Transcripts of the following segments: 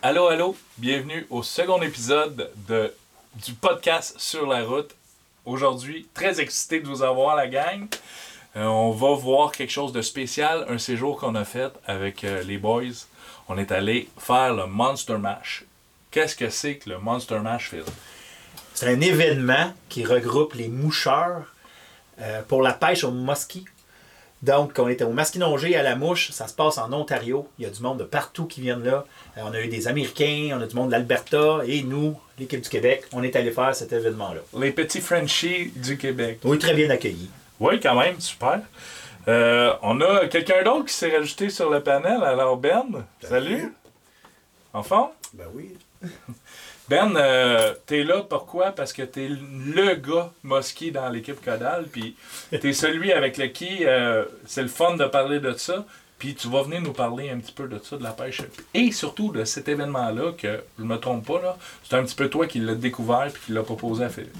Allô, allô, bienvenue au second épisode de, du podcast Sur la route. Aujourd'hui, très excité de vous avoir, la gang. Euh, on va voir quelque chose de spécial, un séjour qu'on a fait avec euh, les boys. On est allé faire le Monster Mash. Qu'est-ce que c'est que le Monster Mash, Phil? C'est un événement qui regroupe les moucheurs euh, pour la pêche au muskie. Donc, on était au masquinongé à la mouche, ça se passe en Ontario. Il y a du monde de partout qui viennent là. Euh, on a eu des Américains, on a du monde de l'Alberta et nous, l'équipe du Québec, on est allé faire cet événement-là. Les petits Frenchies du Québec. Oui, très bien accueillis. Oui, quand même, super. Euh, on a quelqu'un d'autre qui s'est rajouté sur le panel. Alors, Ben, salut. En forme? Ben oui. Ben, euh, t'es là pourquoi? Parce que t'es le gars mosqué dans l'équipe Codal, puis t'es celui avec le qui euh, c'est le fun de parler de ça, puis tu vas venir nous parler un petit peu de ça, de la pêche, et surtout de cet événement-là, que je me trompe pas, là, c'est un petit peu toi qui l'as découvert puis qui l'a proposé à Philippe.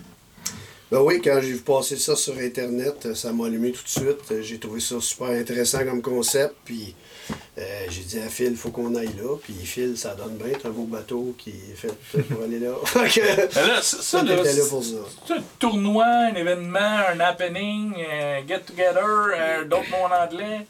Ben oui, quand j'ai vu passer ça sur Internet, ça m'a allumé tout de suite. J'ai trouvé ça super intéressant comme concept, puis euh, j'ai dit à Phil, il faut qu'on aille là. Puis Phil, ça donne bien, c'est un beau bateau qui est fait pour aller là. Ça, ça, on là, était là pour ça. c'est un tournoi, un événement, un happening, un get-together, euh, d'autres mots en anglais.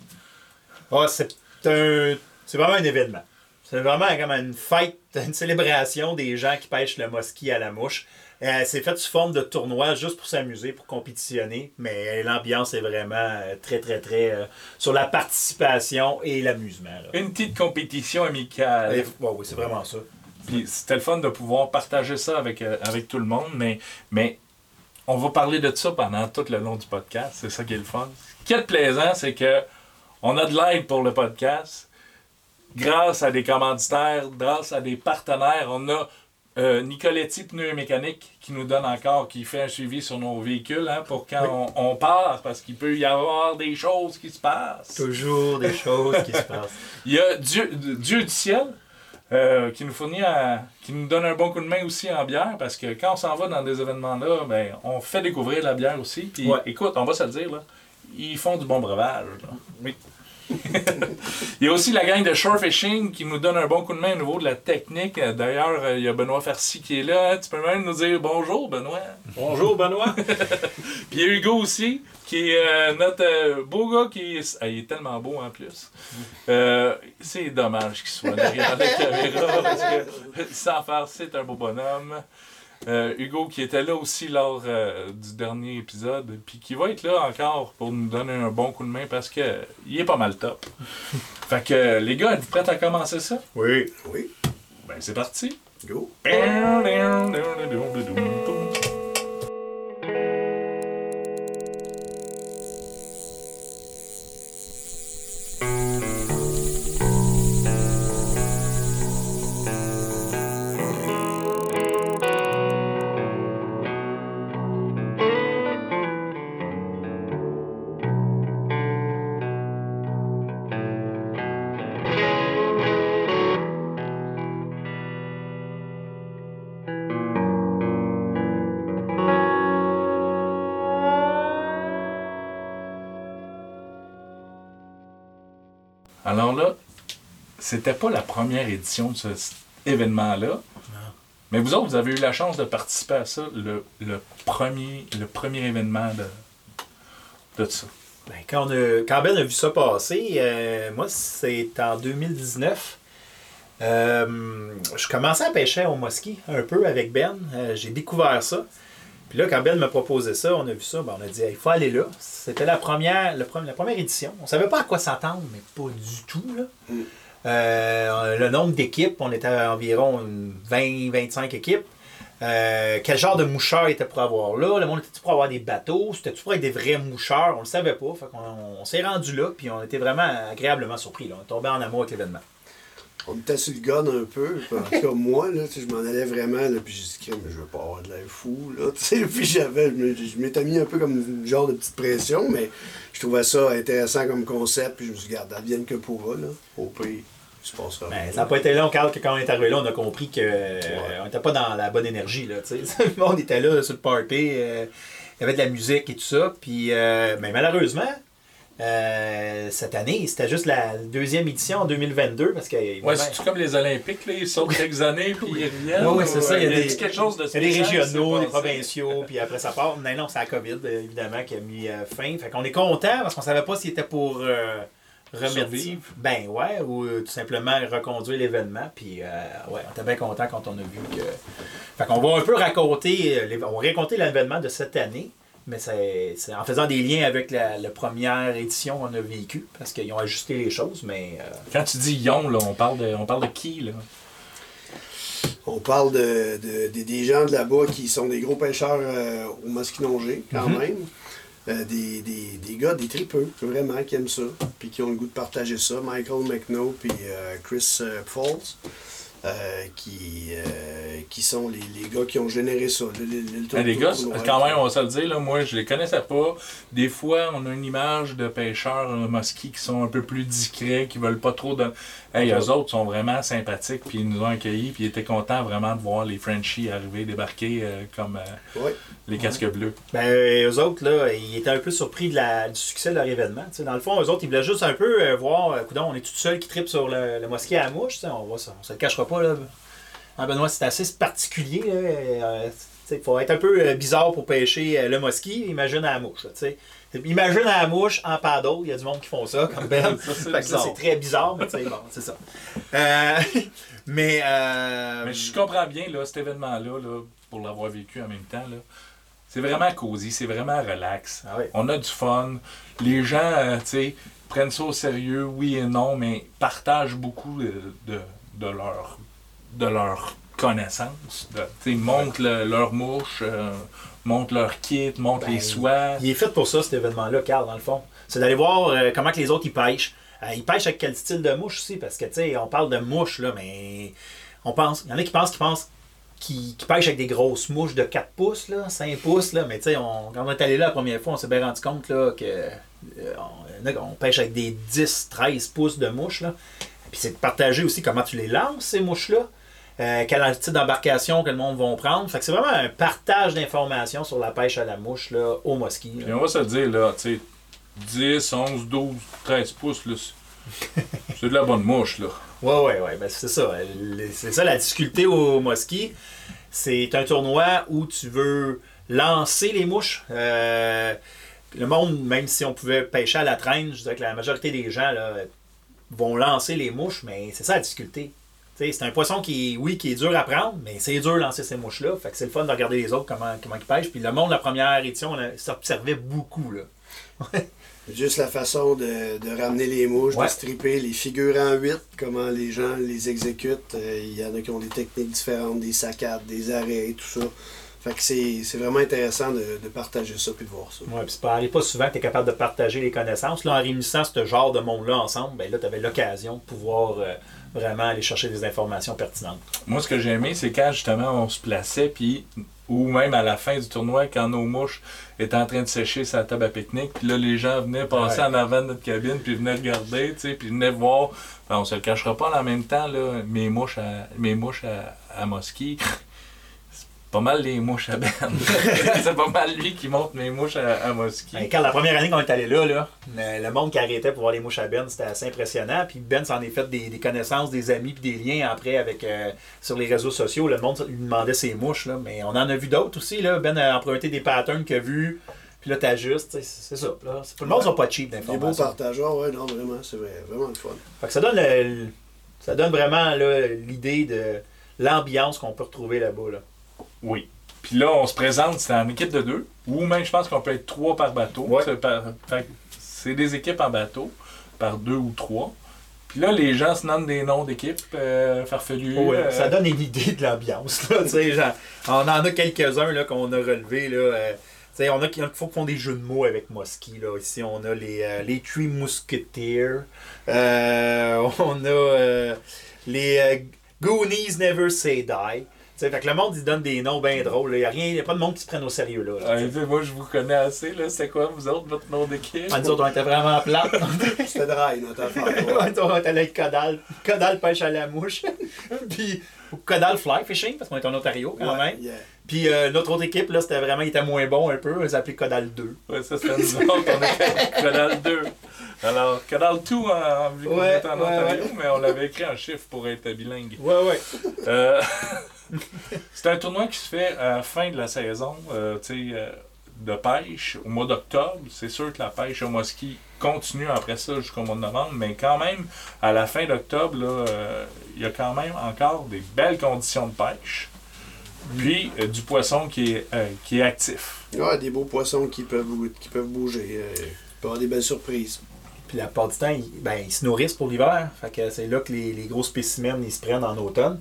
Ah, c'est un, c'est vraiment un événement. C'est vraiment comme une fête, une célébration des gens qui pêchent le mosquée à la mouche. Euh, c'est fait sous forme de tournoi juste pour s'amuser, pour compétitionner, mais l'ambiance est vraiment euh, très, très, très euh, sur la participation et l'amusement. Une petite compétition amicale. Et- oui, c'est vraiment ça. Puis c'était le fun de pouvoir partager ça avec, euh, avec tout le monde, mais, mais on va parler de ça pendant tout le long du podcast. C'est ça qui est le fun. Ce qui est plaisant, c'est que on a de l'aide pour le podcast. Grâce à des commanditaires, grâce à des partenaires, on a euh, Nicoletti Pneus et Mécanique qui nous donne encore, qui fait un suivi sur nos véhicules hein, pour quand on, on part, parce qu'il peut y avoir des choses qui se passent. Toujours des choses qui se passent. Il y a Dieu, Dieu du ciel euh, qui nous fournit à- qui nous donne un bon coup de main aussi en bière parce que quand on s'en va dans des événements-là, ben, on fait découvrir la bière aussi. Puis Ouais. écoute, on va se le dire, là, ils font du bon breuvage. là. Oui. il y a aussi la gang de Shore Fishing qui nous donne un bon coup de main au niveau de la technique. D'ailleurs, euh, il y a Benoît Farcy qui est là. Tu peux même nous dire bonjour, Benoît. Bonjour, Benoît. Puis il y a Hugo aussi, qui est euh, notre euh, beau gars qui est... Ah, il est tellement beau en plus. Euh, c'est dommage qu'il soit derrière la caméra parce que sans faire, c'est un beau bonhomme. Euh, Hugo qui était là aussi lors euh, du dernier épisode, puis qui va être là encore pour nous donner un bon coup de main parce que euh, il est pas mal top. fait que les gars, êtes-vous prêts à commencer ça? Oui. Oui, Ben c'est parti! go. C'était pas la première édition de ce cet événement-là. Mais vous autres, vous avez eu la chance de participer à ça, le, le premier, le premier événement de, de ça. Ben, quand, on a- quand Ben a vu ça passer, euh, moi, c'est en 2019. Euh, je commençais à pêcher au mosquée un peu avec Ben. Euh, J'ai découvert ça. Puis là, quand Ben m'a proposé ça, on a vu ça, ben, on a dit, il faut aller là. C'était la première, le la première édition. On savait pas à quoi s'attendre, mais pas du tout. Là. Mm. Euh, le nombre d'équipes, on était à environ 20-25 équipes. Euh, quel genre de moucheurs était pour avoir là? Le monde était pour avoir des bateaux? C'était-tu pour être des vrais moucheurs? On le savait pas. On s'est rendu là, puis on était vraiment agréablement surpris. On est tombé en amour avec l'événement. On était sur le gun un peu. En tout cas, moi, là, je m'en allais vraiment. Là, puis j'ai dit, Crème, je veux pas avoir de l'air fou. Là, tu sais. puis j'avais, je me- m'étais mis un peu comme une genre de petite pression, mais je trouvais ça intéressant comme concept. Puis je me suis dit, garde, advienne que pourra. Là. Au passera. Ben, ça n'a pas été long, Carl, que quand on est arrivé là, on a compris qu'on n'était pas dans la bonne énergie. Là, monde était là sur le party, euh, il y avait de la musique et tout ça. Puis, euh, ben, malheureusement, Euh, cette année, c'était juste la deuxième édition en 2022 parce que. Ouais, c'est comme les Olympiques, là, ils sautent quelques années puis ils reviennent. Oui, c'est ça. Il y a, des, quelque chose de des régionaux, des provinciaux, puis après ça part. Non, non, c'est la COVID, évidemment, qui a mis euh, fin. Fait qu'on est content parce qu'on savait pas s'il était pour. Euh, remettre. Ben ouais, ou euh, tout simplement reconduire l'événement. Puis ouais, on était bien content quand on a vu que. Fait qu'on va un peu raconter, on va raconter l'événement de cette année. Mais c'est en faisant des liens avec la, première édition qu'on a vécu, parce qu'ils ont ajusté les choses, mais... Euh, Quand tu dis Yon, là, on, parle de, on parle de qui, là? On parle de, des gens de là-bas qui sont des gros pêcheurs euh, au Mosquinongé, quand mhm. même. Euh, des, des, gars, des tripeux, vraiment, qui aiment ça, puis qui ont le goût de partager ça. Michael McNo puis Chris Falls. Euh, qui, euh, qui sont les, les, gars qui ont généré ça. Ben, les gars, quand même, on va se le dire, là, moi je les connaissais pas. Des fois, on a une image de pêcheurs mosquits qui sont un peu plus discrets, qui veulent pas trop de. Hey, eux autres sont vraiment sympathiques, puis ils nous ont accueillis, puis ils étaient contents vraiment de voir les Frenchies arriver, débarquer euh, comme les casques bleus. Ben, eux autres, là, ils étaient un peu surpris de la, du succès de leur événement. dans le fond, eux autres, ils voulaient juste un peu voir, on est tout seul qui tripe sur le, le mosquée à mouche, on, va, on se le cachera pas. Là. Ah, Benoît, c'est assez particulier. Euh, il faut être un peu euh, bizarre pour pêcher euh, le mosquit. Imagine à la mouche. imagine à la mouche en paddle. Il y a du monde qui font ça, comme Ben. ça, c'est très bizarre, mais bon, c'est ça. mais, mais je comprends bien là, cet événement-là, là, pour l'avoir vécu en même temps. Là. C'est vraiment cosy, c'est vraiment relax. Ah On a du fun. Les gens, prennent ça au sérieux, oui et non, mais partagent beaucoup de de leur, de leur connaissance. ils montrent leur mouche, euh, montrent leur kit, montrent les ben, soies. Il est fait pour ça, cet événement-là, Carl, dans le fond. C'est d'aller voir euh, comment que les autres ils pêchent. Euh, ils pêchent avec quel style de mouche aussi, parce que, tu sais, on parle de mouche, là, mais on pense... Il y en a qui pensent qu'ils pensent qui, pêchent avec des grosses mouches de 4 pouces, là, 5 pouces, là, mais tu sais, quand on est allé là la première fois, on s'est bien rendu compte là, que on, pêche avec des 10, 13 pouces de mouches. Là. Puis c'est de partager aussi comment tu les lances, ces mouches-là. Euh, quel type d'embarcation que le monde va prendre. Fait que c'est vraiment un partage d'informations sur la pêche à la mouche là, au mosquit. Puis on va se dire, là, tu sais, 10, 11, 12, 13 pouces, là, c'est de la bonne mouche, là. Ouais, ouais, ouais. Ben, c'est ça. C'est ça la difficulté au mosquit. C'est un tournoi où tu veux lancer les mouches. Euh, le monde, même si on pouvait pêcher à la traîne, je dirais que la majorité des gens là, vont lancer les mouches, mais c'est ça la difficulté. C'est un poisson qui, oui, qui est dur à prendre, mais c'est dur de lancer ces mouches-là. Fait que c'est le fun de regarder les autres comment, comment ils pêchent. Puis le monde, la première édition, on s'observait beaucoup. Là. Juste la façon de, ramener les mouches, de stripper, les figures en 8, comment les gens les exécutent. Euh, il y en a qui ont des techniques différentes, des saccades, des arrêts, tout ça. Fait que c'est vraiment intéressant de, partager ça puis de voir ça. Oui, puis c'est pas souvent que tu es capable de partager les connaissances. Là, en réunissant ce genre de monde-là ensemble, ben là, tu avais l'occasion de pouvoir euh, vraiment aller chercher des informations pertinentes. Moi, ce que j'ai aimé, c'est quand justement on se plaçait, puis ou même à la fin du tournoi, quand nos mouches étaient en train de sécher sa table à pique-nique, puis là, les gens venaient passer en avant de notre cabine, puis venaient regarder, tu sais, puis venaient voir. On on se le cachera pas en même temps, là, mes mouches à, mes mouches à, à pas mal les mouches à Ben. c'est pas mal lui qui monte mes mouches à, à ben, quand la première année qu'on est allé là, là, le monde qui arrêtait pour voir les mouches à Ben, c'était assez impressionnant. Puis Ben s'en est fait des, connaissances, des amis, puis des liens après avec euh, sur les réseaux sociaux. Le monde lui demandait ses mouches, là. mais on en a vu d'autres aussi. Là. Ben a emprunté des patterns qu'il a vus. Puis là, t'ajustes, c'est ça. Là. Tout le monde sont pas cheap d'informations. Des beaux partageurs, ouais, non, vraiment, c'est vraiment le fun. Fait que ça donne, ça donne vraiment l'idée de l'ambiance qu'on peut retrouver là-bas. Là. Oui. Puis là, on se présente, c'est en équipe de deux, ou même je pense qu'on peut être trois par bateau. C'est des équipes en bateau, par deux ou trois. Puis là, les gens se nomment des noms d'équipes euh, farfelus. Euh, ça donne une idée de l'ambiance. on en a quelques-uns qu'on a relevés. Là, euh, on a qui font des jeux de mots avec Mosky. Là. Ici, on a les, les Three Musketeers. on a les Goonies Never Say Die fait que le monde, il donne des noms bien drôles. Il n'y a, rien, y a pas de monde qui se prenne au sérieux. Là, moi, je vous connais assez. Là. C'est quoi, vous autres, votre nom d'équipe? nous autres, on était vraiment plates. C'était dry, notre affaire. on était avec Codal. Codal pêche à la mouche. Puis Codal fly fishing, parce qu'on est en Ontario quand même. Puis euh, notre autre équipe, là, c'était vraiment, il était moins bon un peu. Ils s'appelaient Codal 2. Ouais, ça, c'était nous autres. On était Codal 2. Alors, le tout, en, vu qu'on Ouais, est en ouais, Ontario, ouais. mais on l'avait écrit en chiffres pour être bilingue. Ouais, ouais. Euh, c'est un tournoi qui se fait à la fin de la saison euh, tu sais, euh, de pêche au mois d'octobre. C'est sûr que la pêche au ski continue après ça jusqu'au mois de novembre, mais quand même, à la fin d'octobre, là, euh, il y a quand même encore des belles conditions de pêche. Puis euh, du poisson qui est, euh, qui est actif. Ouais, des beaux poissons qui peuvent, qui peuvent bouger. euh, il peut y avoir des belles surprises. Puis la plupart du temps, ils, ben, ils se nourrissent pour l'hiver. Fait que c'est là que les, les gros spécimens ils se prennent en automne.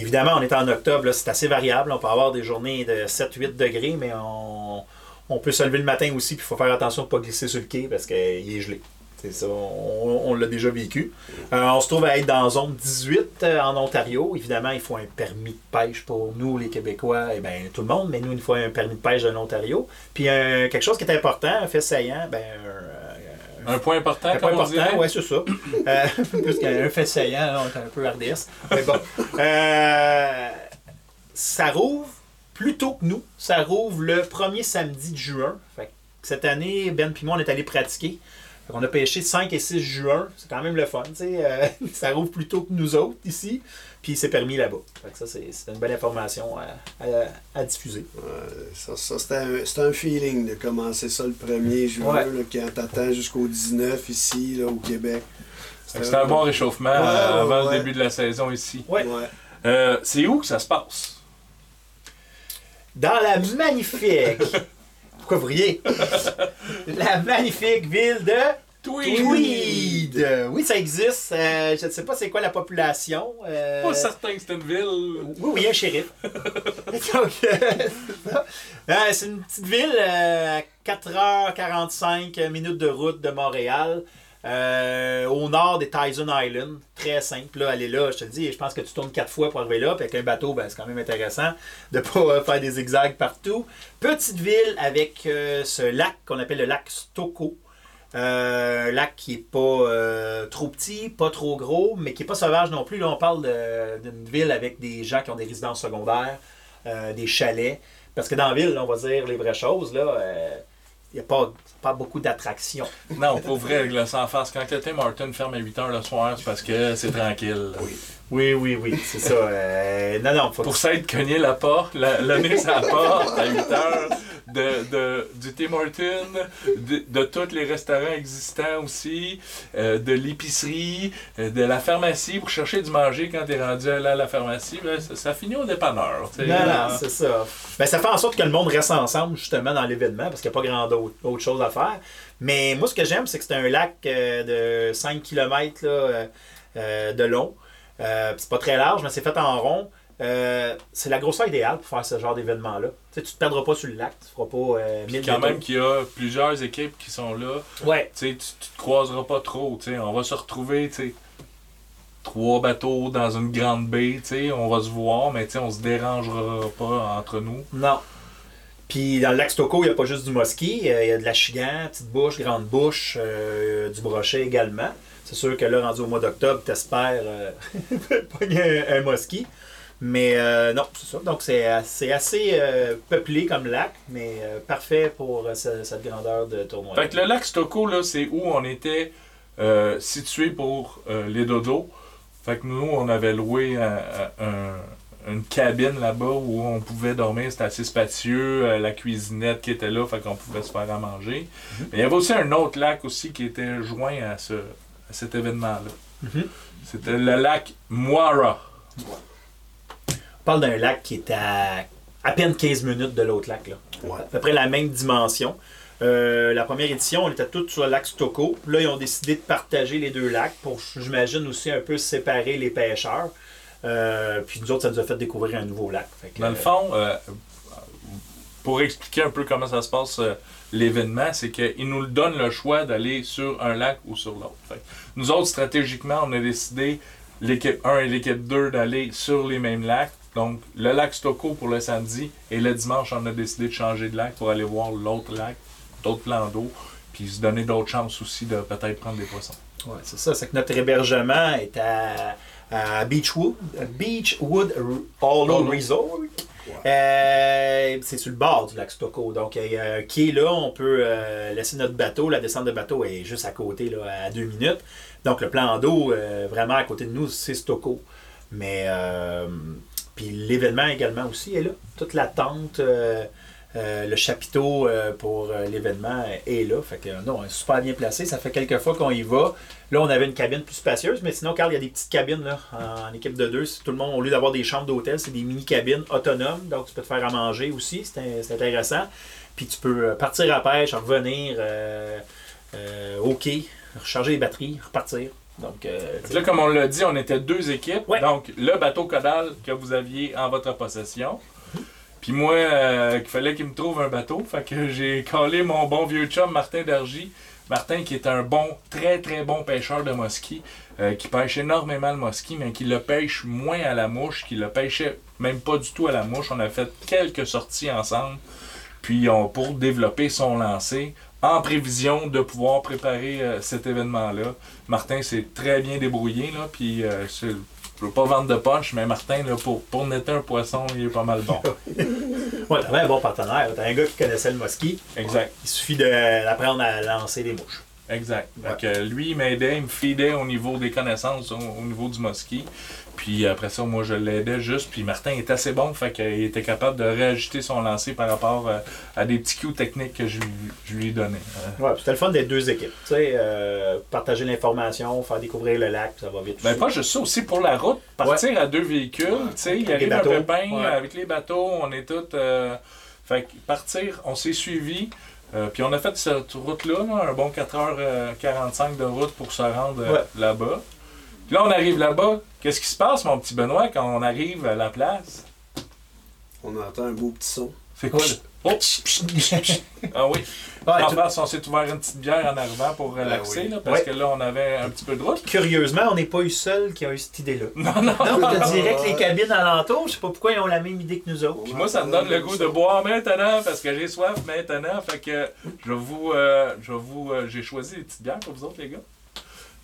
Évidemment, on est en octobre, c'est assez variable. On peut avoir des journées de 7-8 degrés, mais on, peut se lever le matin aussi, puis il faut faire attention de ne pas glisser sur le quai parce qu'il est gelé. C'est ça, on, l'a déjà vécu. Euh, on se trouve à être dans zone 18 euh, en Ontario. Évidemment, il faut un permis de pêche pour nous, les Québécois, et ben tout le monde, mais nous, il faut un permis de pêche de l'Ontario. Puis euh, quelque chose qui est important, un fait saillant, ben, un- point important, un point on important, ouais, c'est ça. Euh, plus qu'un fait saillant, là, on est un peu RDS. Mais bon. Euh, ça rouvre plus tôt que nous. Ça rouvre le premier samedi de juin. Fait que cette année, Ben et moi, on est allés pratiquer. Fait qu'on a pêché 5 et 6 juin. C'est quand même le fun. Euh, ça rouvre plus tôt que nous autres ici. Puis c'est permis là-bas. Fait que ça, c'est c'est une bonne information à, à- à diffuser. Ça, ça c'était un, c'était un feeling de commencer ça le 1er juin, Ouais. là, quand t'attends jusqu'au 19 ici, là, au Québec. C'était un bon réchauffement Ouais, euh, avant ouais. le début de la saison ici. Ouais. Ouais. Euh, c'est où que ça se passe? Dans la magnifique. Pourquoi vous riez? La magnifique ville de Tweed. Euh, Oui, ça existe. Euh, je ne sais pas c'est quoi la population. Euh, Pas certain que c'est une ville. Oui, oui, un shérif. Donc, euh, c'est une petite ville à 4h45 minutes de route de Montréal. au nord des Tyson Island. Très simple. Là, aller là, je te le dis, je pense que tu tournes quatre fois pour arriver là. Puis avec un bateau, ben, c'est quand même intéressant de ne pas faire des zigzags partout. Petite ville avec ce lac qu'on appelle le lac Stoko. Euh, un lac qui est pas euh, trop petit, pas trop gros, mais qui est pas sauvage non plus. Là, on parle d'une ville avec des gens qui ont des résidences secondaires, euh, des chalets. Parce que dans la ville, là, on va dire les vraies choses, là, il n'y a pas, pas beaucoup d'attractions. Non, pour vrai, avec le sans face. Quand le Tim Martin ferme à 8h le soir, c'est parce que c'est tranquille. Oui, oui, oui, c'est ça. Euh, non, non, faut Pour s'être cogné la porte, la, le nez sur la porte à 8h de, de, du Tim Hortons, de, de tous les restaurants existants aussi, euh, de l'épicerie, euh, de la pharmacie pour chercher du manger quand t'es rendu à la, la pharmacie, ben, ça, ça finit au dépanneur. Non, non, c'est ça. Ben, ça fait en sorte que le monde reste ensemble, justement, dans l'événement, parce qu'il n'y a pas grand autre, autre chose à faire. Mais moi, ce que j'aime, c'est que c'est un lac de 5 km là, de long. Euh, c'est pas très large, mais c'est fait en rond. Euh, c'est la grosseur idéale pour faire ce genre d'événement-là. Tu tu te perdras pas sur le lac, tu feras pas euh, 1000 quand même qu'il y a plusieurs équipes qui sont là, Ouais, tu sais, tu tu te croiseras pas trop, tu sais, on va se retrouver, tu sais, trois bateaux dans une grande baie, tu sais, on va se voir, mais tu sais, on se dérangera pas entre nous. non. Puis dans le lac Stoko, il n'y a pas juste du mosquée, euh, il y a de la chigan, petite bouche, grande bouche, euh, du brochet également. C'est sûr que là, rendu au mois d'octobre, t'espères euh, pogner un, un mosquée. Mais euh, non, c'est ça. Donc c'est c'est assez euh, peuplé comme lac, mais euh, parfait pour ce- cette grandeur de tournoi. Fait que le lac Stoko, là, c'est où on était situé pour les dodos. Fait que nous, on avait loué un- un- une cabine là-bas où on pouvait dormir. C'était assez spacieux. la cuisinette qui était là, fait qu'on pouvait se faire à manger. Mais il y avait aussi un autre lac aussi qui était joint à, ce, à cet événement-là. Mhm. C'était le lac Moira. On parle d'un lac qui est à à peine 15 minutes de l'autre lac. Là. Ouais. à peu près la même dimension. Euh, la première édition, on était tous sur le lac Stoko. Là, ils ont décidé de partager les deux lacs pour, j'imagine, aussi un peu séparer les pêcheurs. Euh, puis nous autres, ça nous a fait découvrir un nouveau lac. Fait que, Dans le fond, euh, pour expliquer un peu comment ça se passe euh, l'événement, c'est qu'ils nous donnent le choix d'aller sur un lac ou sur l'autre. Nous autres, stratégiquement, on a décidé, l'équipe 1 et l'équipe 2, d'aller sur les mêmes lacs. Donc, le lac Stoko pour le samedi et le dimanche, on a décidé de changer de lac pour aller voir l'autre lac, d'autres plans d'eau, puis se donner d'autres chances aussi de peut-être prendre des poissons. ouais, c'est ça. C'est que notre hébergement est à, à Beachwood, Beachwood Hollow. Resort. Euh, c'est sur le bord du lac Stocco. Donc, un quai là, on peut euh, laisser notre bateau. La descente de bateau est juste à côté, là, à deux minutes. Donc, le plan d'eau, euh, vraiment à côté de nous, c'est Stocco. Mais, puis l'événement également aussi est là. Toute la tente, euh, le chapiteau euh, pour euh, l'événement est là. Fait que non, on est super bien placé. Ça fait quelques fois qu'on y va. Là, on avait une cabine plus spacieuse, mais sinon, Carl, il y a des petites cabines là, en, en équipe de deux. Tout le monde, au lieu d'avoir des chambres d'hôtel, c'est des mini-cabines autonomes. Donc, tu peux te faire à manger aussi. C'est in- c'est intéressant. Puis, tu peux partir à pêche, revenir au quai, recharger les batteries, repartir. Donc, Là, comme on l'a dit, on était deux équipes. Ouais. Donc, le bateau Codal que vous aviez en votre possession. Puis moi, euh, qu'il fallait qu'il me trouve un bateau. Fait que j'ai collé mon bon vieux chum Martin Dargy. Martin qui est un bon, très très bon pêcheur de mosquée, euh, qui pêche énormément le mosquée, mais qui le pêche moins à la mouche, qui le pêchait même pas du tout à la mouche. On a fait quelques sorties ensemble, puis on, pour développer son lancer, en prévision de pouvoir préparer euh, cet événement-là. Martin s'est très bien débrouillé, là, puis euh, je veux pas vendre de punch, mais Martin, là, pour, pour netter un poisson, il est pas mal bon. ouais, t'avais un bon partenaire. T'as un gars qui connaissait le mosquit. exact, Il suffit de- d'apprendre à lancer les mouches. Exact. Que lui, il m'aidait, il me feedait au niveau des connaissances, au, au niveau du mosquit. Puis après ça, moi, je l'aidais juste. Puis Martin est assez bon, fait qu'il était capable de réajuster son lancer par rapport euh, à des petits coups techniques que je, lui- je lui donnais. Euh, Ouais, puis c'était le fun d'être deux équipes. Tu sais, euh, partager l'information, faire découvrir le lac, puis ça va vite. Ben, pas juste ça, aussi pour la route, partir à deux véhicules, tu sais, il arrive les un pépin Ouais. avec les bateaux, on est tous. euh, fait que partir, on s'est suivis, euh, puis on a fait cette route-là, là, un bon 4h45 de route pour se rendre euh, Ouais. là-bas. Puis là, on arrive là-bas. Qu'est-ce qui se passe, mon petit Benoît, quand on arrive à la place? On entend un beau petit son. C'est quoi? Le- Oh! Ah oui. Ouais, en face, on s'est ouvert une petite bière en arrivant pour relaxer, oui. là, parce Ouais. que là, on avait un petit peu de route. Curieusement, on n'est pas eu seul qui a eu cette idée-là. Non, non. Non, je te dirais que les cabines alentour, je sais pas pourquoi ils ont la même idée que nous autres. Puis moi, ça me donne le goût de boire maintenant parce que j'ai soif maintenant. Fait que je vous, euh, je vous, euh, j'ai choisi des petites bières pour vous autres, les gars.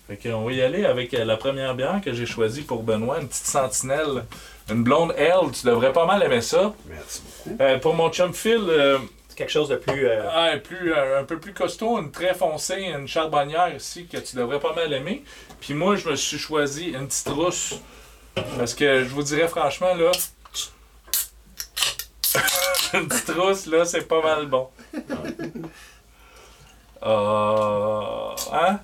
Fait qu'on va y aller avec la première bière que j'ai choisie pour Benoît, une petite sentinelle, une blonde L. Tu devrais pas mal aimer ça. Merci beaucoup. Euh, pour mon chum Phil, euh, C'est quelque chose de plus. euh, ah, plus, euh, un peu plus costaud, une très foncée, une charbonnière ici que tu devrais pas mal aimer. Puis moi, je me suis choisi une petite rousse. Parce que je vous dirais franchement, là, une petite rousse, là, c'est pas mal bon. Euh, hein?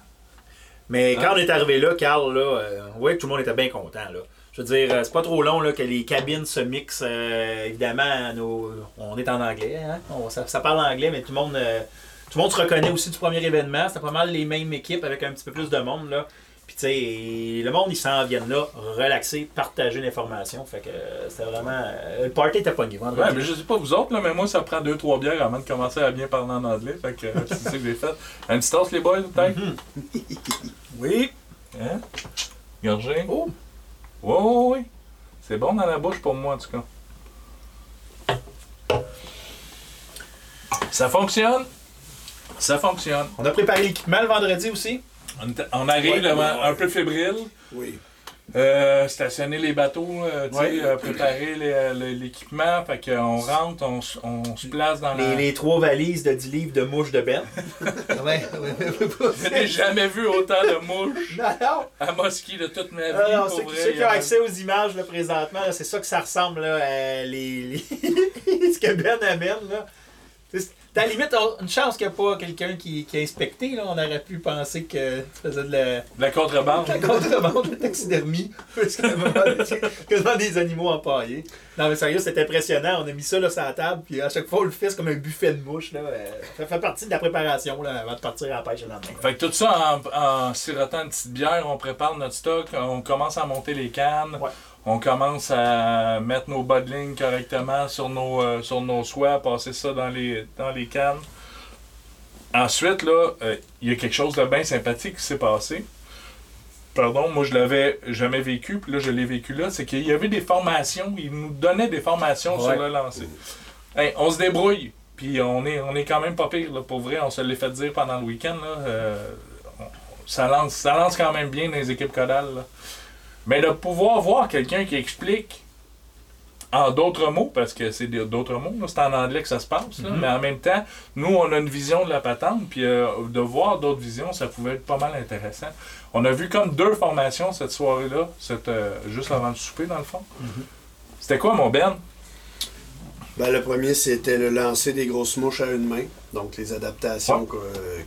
Mais Hein? quand on est arrivé là, Carl, là, euh, on voyait que tout le monde était bien content. Là. Je veux dire, euh, c'est pas trop long là, que les cabines se mixent. euh, évidemment, nos- on est en anglais. Hein? On- ça, ça parle anglais, mais tout le monde. euh, tout le monde se reconnaît aussi du premier événement. C'était pas mal les mêmes équipes avec un petit peu plus de monde. Là. Puis tu sais, le monde, ils s'en viennent là, relaxer, partager l'information. Fait que c'était vraiment. euh, le party était pogné. Ouais, mais je sais pas vous autres, là, mais moi, ça prend 2-3 bières avant de commencer à bien parler en anglais. Fait que c'est ça que j'ai fait. Un petit toast, les boys, peut-être? Oui. Hein? Gorgé? Oh. Oui, oui, oui. C'est bon dans la bouche pour moi, en tout cas. Ça fonctionne? Ça fonctionne. On a préparé l'équipement le vendredi aussi. On, arrive Ouais, là, ouais, un peu fébrile. Oui. Euh, stationner les bateaux, euh, Ouais. euh, préparer les- l'équipement. Fait qu'on rentre, on, se place dans la... Les, les trois valises de 10 livres de mouches de Ben. ouais, Je n'ai jamais vu autant de mouches Non, non. à Mosquée de toute ma vie. Non, ceux, vrai. ceux Il qui ont accès aux images là, présentement, là, c'est ça que ça ressemble, là, à les, les- ce que Ben amène. Là. À la limite on- une chance qu'il n'y a pas quelqu'un qui, qui a inspecté. Là. On aurait pu penser que tu faisais de la, De la contrebande. de la contrebande, de la taxidermie, quasiment des animaux empaillés. Non, mais sérieux, c'est impressionnant. On a mis ça là, sur la table, puis à chaque fois, on le fait comme un buffet de mouches. Là. Euh, Ça fait partie de la préparation là, avant de partir à la pêche le lendemain. Fait que tout ça en, en sirotant une petite bière, on prépare notre stock, on commence à monter les cannes, Ouais. On commence à mettre nos bas de ligne correctement sur nos, euh, sur nos soies, passer ça dans les, dans les cannes. Ensuite, là, euh, il y a quelque chose de bien sympathique qui s'est passé. Pardon, moi je l'avais jamais vécu, puis là je l'ai vécu là, c'est qu'il y avait des formations, ils nous donnaient des formations Ouais. sur le lancer. Hey, on se débrouille, puis on est, on est quand même pas pire, là, pour vrai, on se l'est fait dire pendant le week-end. Là, euh, ça, lance, ça lance quand même bien dans les équipes codales. là. Mais de pouvoir voir quelqu'un qui explique en d'autres mots, parce que c'est d'autres mots, c'est en anglais que ça se passe, là, Mhm. mais en même temps, nous, on a une vision de la patente, puis euh, de voir d'autres visions, ça pouvait être pas mal intéressant. On a vu comme deux formations cette soirée-là, euh, juste avant le souper, dans le fond. Mhm. C'était quoi, mon Ben? Ben, le premier, c'était le lancer des grosses mouches à une main. Donc, les adaptations que-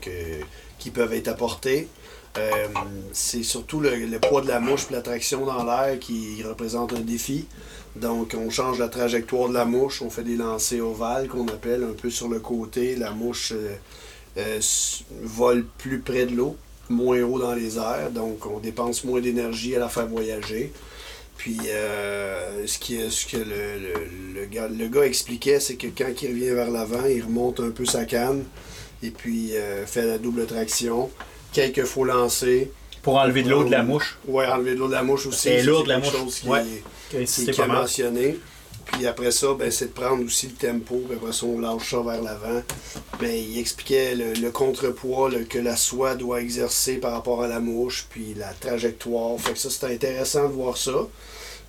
que- qui peuvent être apportées. Euh, c'est surtout le, poids de la mouche et la traction dans l'air qui représente un défi. Donc, on change la trajectoire de la mouche. On fait des lancers ovales qu'on appelle un peu sur le côté. La mouche euh, euh, vole plus près de l'eau, moins haut dans les airs. Donc, on dépense moins d'énergie à la faire voyager. Puis, ce, que le, gars, expliquait, c'est que quand il revient vers l'avant, il remonte un peu sa canne et puis fait la double traction. Quelques faut lancer. Pour enlever de l'eau de la mouche. Ouais, enlever de l'eau de la mouche aussi. Elle est ça, lourde, c'est la mouche. chose qui, Ouais. qui, C'était qui est mentionné. Puis après ça, ben, c'est de prendre aussi le tempo. Puis après ça, on lâche ça vers l'avant. Ben, il expliquait le, le contrepoids le- que la soie doit exercer par rapport à la mouche, puis la trajectoire. Fait que ça, c'était intéressant de voir ça.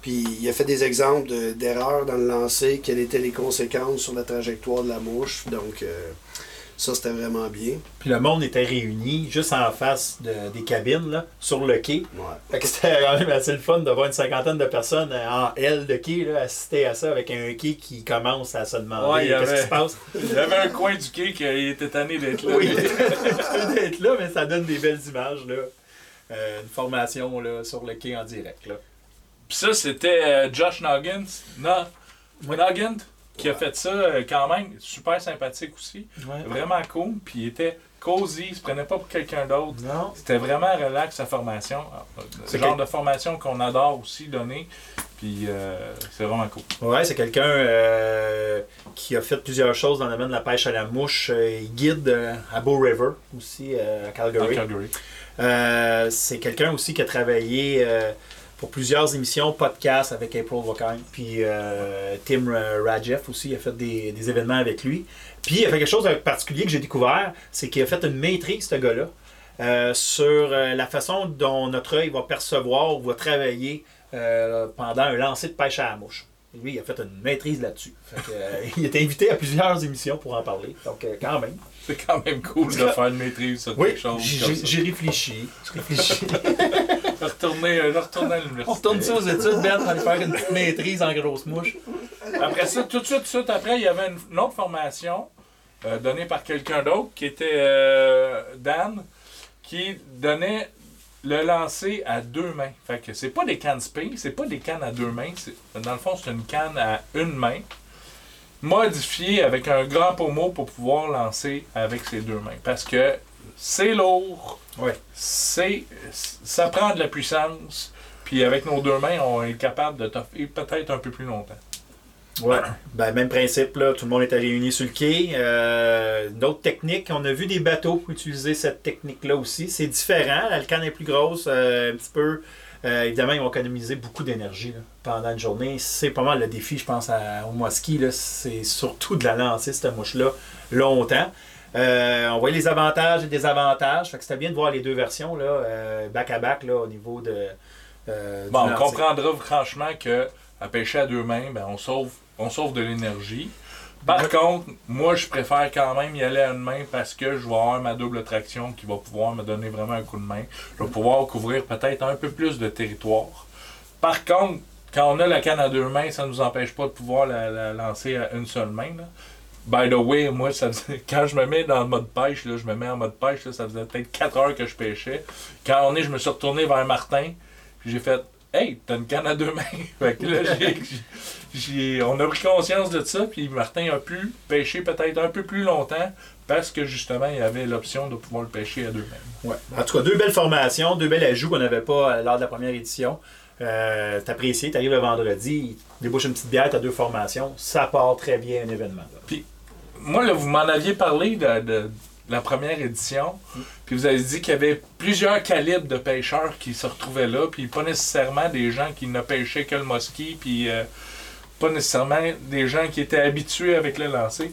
Puis il a fait des exemples de- d'erreurs dans le lancer, quelles étaient les conséquences sur la trajectoire de la mouche. Donc, euh, ça, c'était vraiment bien. Puis le monde était réuni juste en face de- des cabines, là, sur le quai. Ouais. Fait que c'était quand même assez le fun de voir une cinquantaine de personnes en L de quai là, assister à ça avec un quai qui commence à se demander Ouais, il y qu'est-ce avait- qui se passe. Il y avait un coin du quai qui était tanné d'être là. Oui, d'être là, mais ça donne des belles images. Là. Euh, une formation là, sur le quai en direct. Là. Puis ça, c'était euh, Josh Noggins? No, Noggin qui a fait ça euh, quand même. Super sympathique aussi. Vraiment cool. Puis il était cosy. Il se prenait pas pour quelqu'un d'autre. Non. C'était vraiment relax sa formation. Euh, C'est Le genre de formation qu'on adore aussi donner. Puis euh, c'est vraiment cool. Ouais, c'est quelqu'un euh, qui a fait plusieurs choses dans le domaine de la pêche à la mouche. Il guide euh, à Bow River aussi, euh, à À Calgary. Calgary. Euh, c'est quelqu'un aussi qui a travaillé euh, pour plusieurs émissions, podcasts avec April Vokine. Puis euh, Tim Radjeff aussi a fait des, des événements avec lui. Puis il a fait quelque chose de particulier que j'ai découvert, c'est qu'il a fait une maîtrise, ce gars-là, euh, sur euh, la façon dont notre œil va percevoir ou va travailler euh, pendant un lancer de pêche à la mouche. Lui, il a fait une maîtrise là-dessus. Il était invité à plusieurs émissions pour en parler. Donc, quand même. C'est quand même cool de faire une maîtrise sur Oui, quelque chose. j'ai réfléchi. J'ai réfléchi. Retourner, euh, retourner à l'université. On retourne ça aux études, Ben, pour aller faire une petite maîtrise en grosse mouche. Après ça, tout de suite, tout de suite après, il y avait une, une autre formation euh, donnée par quelqu'un d'autre qui était euh, Dan, qui donnait le lancer à deux mains. Fait que c'est pas des cannes spin, c'est pas des cannes à deux mains. Dans le fond, c'est une canne à une main, modifiée avec un grand pommeau pour pouvoir lancer avec ses deux mains. Parce que c'est lourd, Ouais. c'est ça prend de la puissance. Puis avec nos deux mains, on est capable de toffer peut-être un peu plus longtemps. Ouais. Ben, même principe, là. Tout le monde était réuni sur le quai. Euh, D'autres techniques, on a vu des bateaux utiliser cette technique-là aussi. C'est différent. La canne est plus grosse, euh, un petit peu. Euh, évidemment, ils vont économiser beaucoup d'énergie là, pendant une journée. C'est pas mal le défi, je pense, à, au Moski. C'est surtout de la lancer, cette mouche-là, longtemps. Euh, on voyait les avantages et désavantages. Fait que c'était bien de voir les deux versions, là, euh, back à back, là, au niveau de. euh, Bon, on comprendra franchement que à pêcher à deux mains, ben, on sauve, on sauve de l'énergie. Par Ouais. contre, moi, je préfère quand même y aller à une main parce que je vais avoir ma double traction qui va pouvoir me donner vraiment un coup de main. Je vais pouvoir couvrir peut-être un peu plus de territoire. Par contre, quand on a la canne à deux mains, ça ne nous empêche pas de pouvoir la, la lancer à une seule main. là. By the way, moi, ça faisait- quand je me mets dans le mode pêche, là, je me mets en mode pêche, là, ça faisait peut-être 4 heures que je pêchais. Quand on est, je me suis retourné vers Martin, puis j'ai fait Hey, t'as une canne à deux mains. fait que là, j'ai- j'ai- on a pris conscience de ça, puis Martin a pu pêcher peut-être un peu plus longtemps parce que justement, il avait l'option de pouvoir le pêcher à deux mains. Ouais. En tout cas, deux belles formations, deux belles ajouts qu'on n'avait pas euh, lors de la première édition. Euh, T'apprécies, t'arrives le vendredi, débouche une petite bière, t'as deux formations, ça part très bien un événement. là. Moi, là, vous m'en aviez parlé de, la première édition, puis vous avez dit qu'il y avait plusieurs calibres de pêcheurs qui se retrouvaient là, puis pas nécessairement des gens qui ne pêchaient que le mosquit, puis euh, pas nécessairement des gens qui étaient habitués avec le lancer.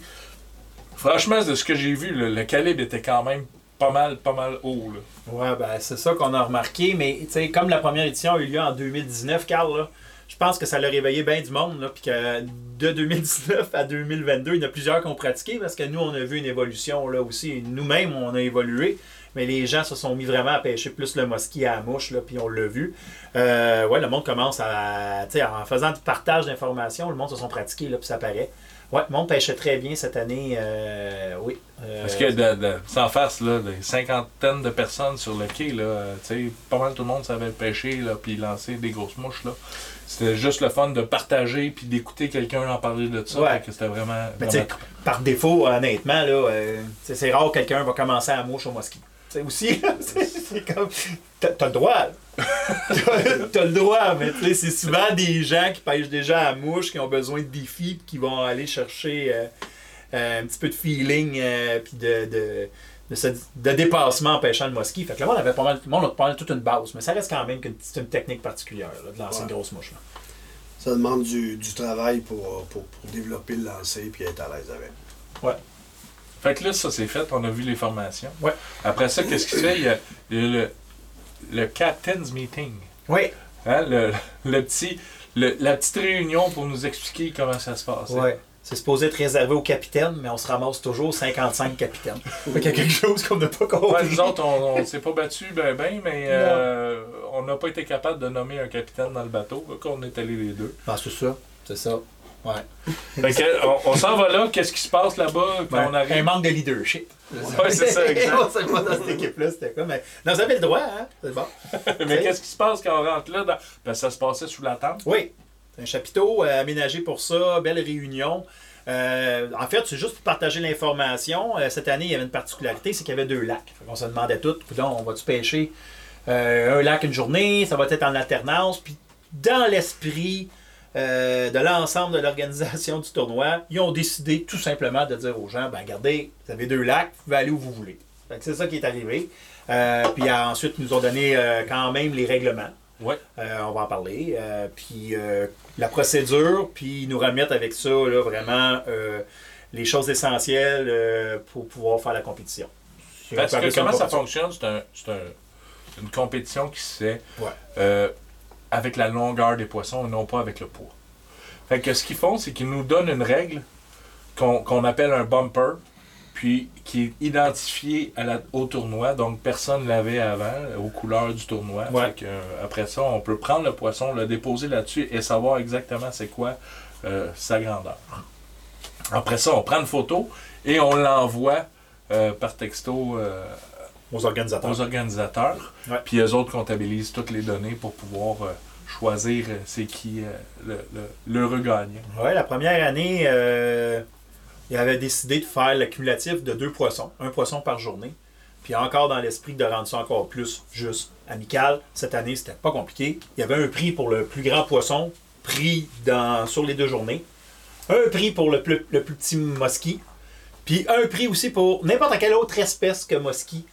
Franchement, de ce que j'ai vu, le, calibre était quand même pas mal, pas mal haut. Là. Ouais, ben c'est ça qu'on a remarqué, mais comme la première édition a eu lieu en 2019, Carl, là, je pense que ça l'a réveillé bien du monde, puis que de 2019 à 2022, il y en a plusieurs qui ont pratiqué, parce que nous, on a vu une évolution là aussi. Nous-mêmes, on a évolué, mais les gens se sont mis vraiment à pêcher plus le mosquit à la mouche, là, puis on l'a vu. Euh, ouais, le monde commence à, en faisant du partage d'informations, le monde se sont pratiqués, là, puis ça paraît. Ouais, le monde pêchait très bien cette année, euh, oui. Euh, Parce que de, de- sans farce, là, des cinquantaines de personnes sur le quai, là, pas mal tout le monde savait pêcher, là, puis lancer des grosses mouches, là. C'était juste le fun de partager, puis d'écouter quelqu'un en parler de ça. Ouais. que c'était vraiment, par défaut, honnêtement, là, euh, c'est rare que quelqu'un va commencer à mouche au sais, aussi, c'est comme. T'as le droit. T'as le droit, mais tu sais, c'est souvent des gens qui pêchent déjà à mouche, qui ont besoin de défis, qui vont aller chercher euh, euh, un petit peu de feeling, puis de, de, de, ce- de dépassement en pêchant le mosquit. Fait que le monde avait pas mal, le monde a pas mal toute une base, mais ça reste quand même une technique particulière là, de lancer Ouais. une grosse mouche. là. Ça demande du, du travail pour, pour, pour développer le lancer puis être à l'aise avec. Fait que là, ça c'est fait, on a vu les formations. Ouais. Après ça, qu'est-ce qui se fait? Il y a, il y a le, le Captain's Meeting. Oui, Hein, le, le petit, le- la petite réunion pour nous expliquer comment ça se passe. Ouais. C'est supposé être réservé aux capitaines, mais on se ramasse toujours 55 capitaines. Fait qu'il y a quelque chose qu'on n'a pas compris. Ouais, nous autres, on, on s'est pas battu ben ben, mais euh, on n'a pas été capable de nommer un capitaine dans le bateau, quand on est allés les deux. Ah, c'est ça. C'est ça. Ouais. Fait que, on, on s'en va là, qu'est-ce qui se passe là-bas quand on Un manque de leadership. Ouais, c'est ça, exact. on sait pas dans cette équipe-là, c'était quoi. Mais... Non, vous avez le droit, hein? C'est bon. Mais qu'est-ce qui se passe quand on rentre là? Dans... Ben, ça se passait sous la tente? Oui. Un chapiteau euh, aménagé pour ça, belle réunion. Euh, en fait, c'est juste pour partager l'information. Euh, cette année, il y avait une particularité, c'est qu'il y avait deux lacs. On se demandait tout, on va-tu pêcher un lac une journée, ça va être en alternance. Puis dans l'esprit de l'ensemble de l'organisation du tournoi, ils ont décidé tout simplement de dire aux gens, ben regardez, vous avez deux lacs, vous pouvez aller où vous voulez. C'est ça qui est arrivé. Puis ensuite, ils nous ont donné quand même les règlements. Ouais. Euh, on va en parler. Euh, puis euh, la procédure, puis ils nous remettent avec ça là, vraiment les choses essentielles pour pouvoir faire la compétition. Parce que comment ça fonctionne, c'est un, c'est un- une compétition qui se fait Ouais. avec la longueur des poissons et non pas avec le poids. Fait que ce qu'ils font, c'est qu'ils nous donnent une règle qu'on qu'on appelle un bumper, puis qui est identifié à la- au tournoi, donc personne ne l'avait avant, aux couleurs du tournoi. Ouais. Fait que, euh, après ça, on peut prendre le poisson, le déposer là-dessus et savoir exactement c'est quoi euh, sa grandeur. Après ça, on prend une photo et on l'envoie euh, par texto euh, Aux organisateurs. aux organisateurs. Ouais. Puis eux autres comptabilisent toutes les données pour pouvoir choisir c'est qui le, le-. Ouais, la première année, il avait décidé de faire le cumulatif de deux poissons, un poisson par journée. Puis encore dans l'esprit de rendre ça encore plus juste amical. Cette année, c'était pas compliqué. Il y avait un prix pour le plus grand poisson, pris dans, sur les deux journées. Un prix pour le plus, le plus petit mosquit. Puis un prix aussi pour n'importe quelle autre espèce que mosquit,